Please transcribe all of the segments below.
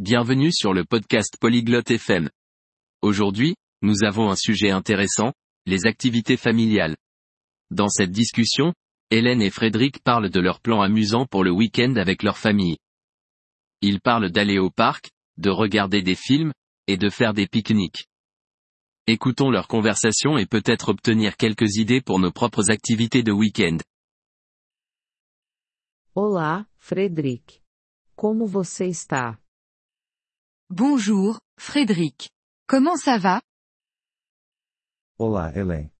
Bienvenue sur le podcast Polyglotte FM. Aujourd'hui, nous avons un sujet intéressant, les activités familiales. Dans cette discussion, Hélène et Frédéric parlent de leurs plans amusants pour le week-end avec leur famille. Ils parlent d'aller au parc, de regarder des films, et de faire des pique-niques. Écoutons leur conversation et peut-être obtenir quelques idées pour nos propres activités de week-end. Olá, Frederic. Como você está? Bonjour, Frédéric. Comment ça va? Olá, Hélène.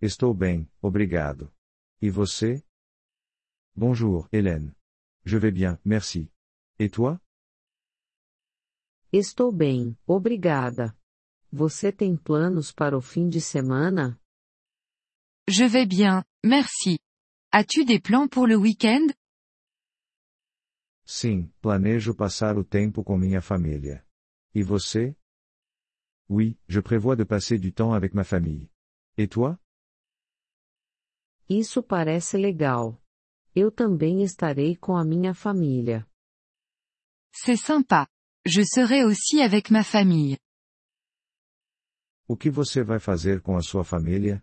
Estou bem, obrigado. E você? Bonjour, Hélène. Je vais bien, merci. Et toi? Estou bem, obrigada. Você tem planos para o fim de semana? Je vais bien, merci. As-tu des plans pour le week-end? Sim, planejo passar o tempo com minha família. Et você? Oui, je prévois de passer du temps avec ma famille. Et toi? Isso parece legal. Eu também estarei com a minha família. C'est sympa. Je serai aussi avec ma famille. O que você vai fazer com a sua família?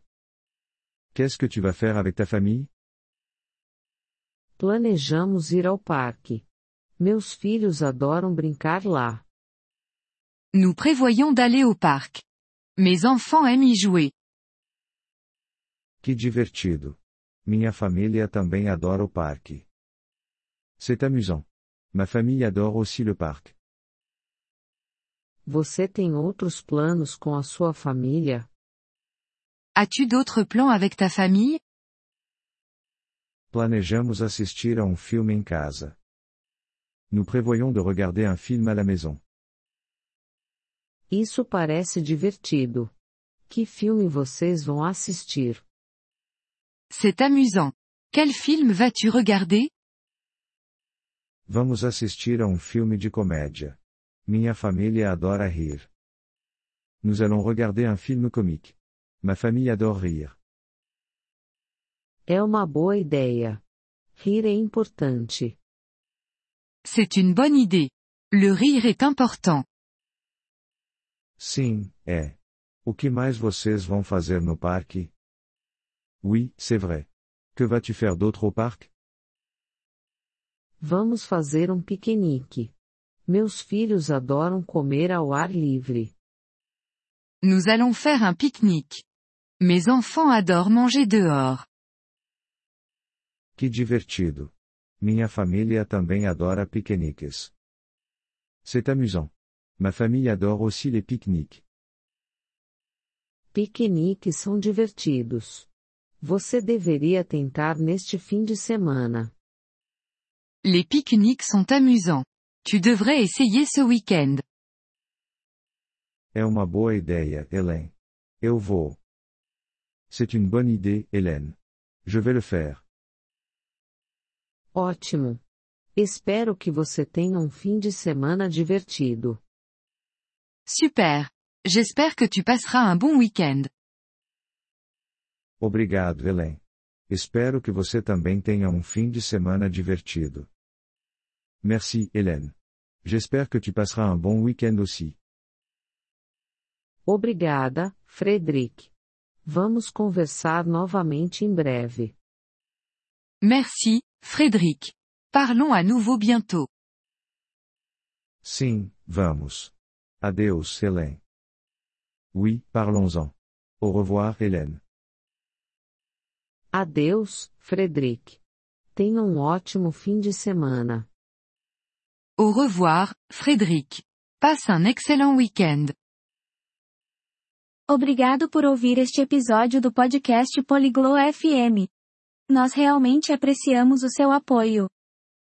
Qu'est-ce que tu vas faire avec ta famille? Planejamos ir ao parque. Meus filhos adoram brincar lá. Nous prévoyons d'aller au parc. Mes enfants aiment y jouer. Que divertido. Minha família também adora o parque. C'est amusant. Ma famille adore aussi le parc. Você tem outros planos com a sua família? As-tu d'autres plans avec ta famille? Planejamos assistir a um filme em casa. Nous prévoyons de regarder un film à la maison. Isso parece divertido. Que filme vocês vão assistir? C'est amusant. Quel film vas-tu regarder? Vamos assistir a um filme de comédia. Minha família adora rir. Nous allons regarder un film comique. Ma famille adore rire. É uma boa ideia. Rir é importante. C'est une bonne idée. Le rire est important. Sim, é. O que mais vocês vão fazer no parque? Oui, c'est vrai. Que vas-tu faire d'autre au parc? Vamos fazer um piquenique. Meus filhos adoram comer ao ar livre. Nous allons faire un pique-nique. Mes enfants adorent manger dehors. Que divertido. Minha família também adora piqueniques. C'est amusant. Ma famille adore aussi les pique-niques. Piqueniques são divertidos. Você deveria tentar neste fim de semana. Les pique-niques sont amusants. Tu devrais essayer ce week-end. É uma boa ideia, Hélène. Eu vou. C'est une bonne idée, Hélène. Je vais le faire. Ótimo. Espero que você tenha um fim de semana divertido. Super. J'espère que tu passeras un bon week-end. Obrigado, Hélène. Espero que você também tenha um fim de semana divertido. Merci, Hélène. J'espère que tu passeras un bon week-end aussi. Obrigada, Frederic. Vamos conversar novamente em breve. Merci, Frédéric. Parlons à nouveau bientôt. Sim, vamos. Adeus, Hélène. Oui, parlons-en. Au revoir, Hélène. Adeus, Frederic. Tenha um ótimo fim de semana. Au revoir, Frédéric. Passe un excellent week-end. Obrigado por ouvir este episódio do podcast Poliglo FM. Nós realmente apreciamos o seu apoio.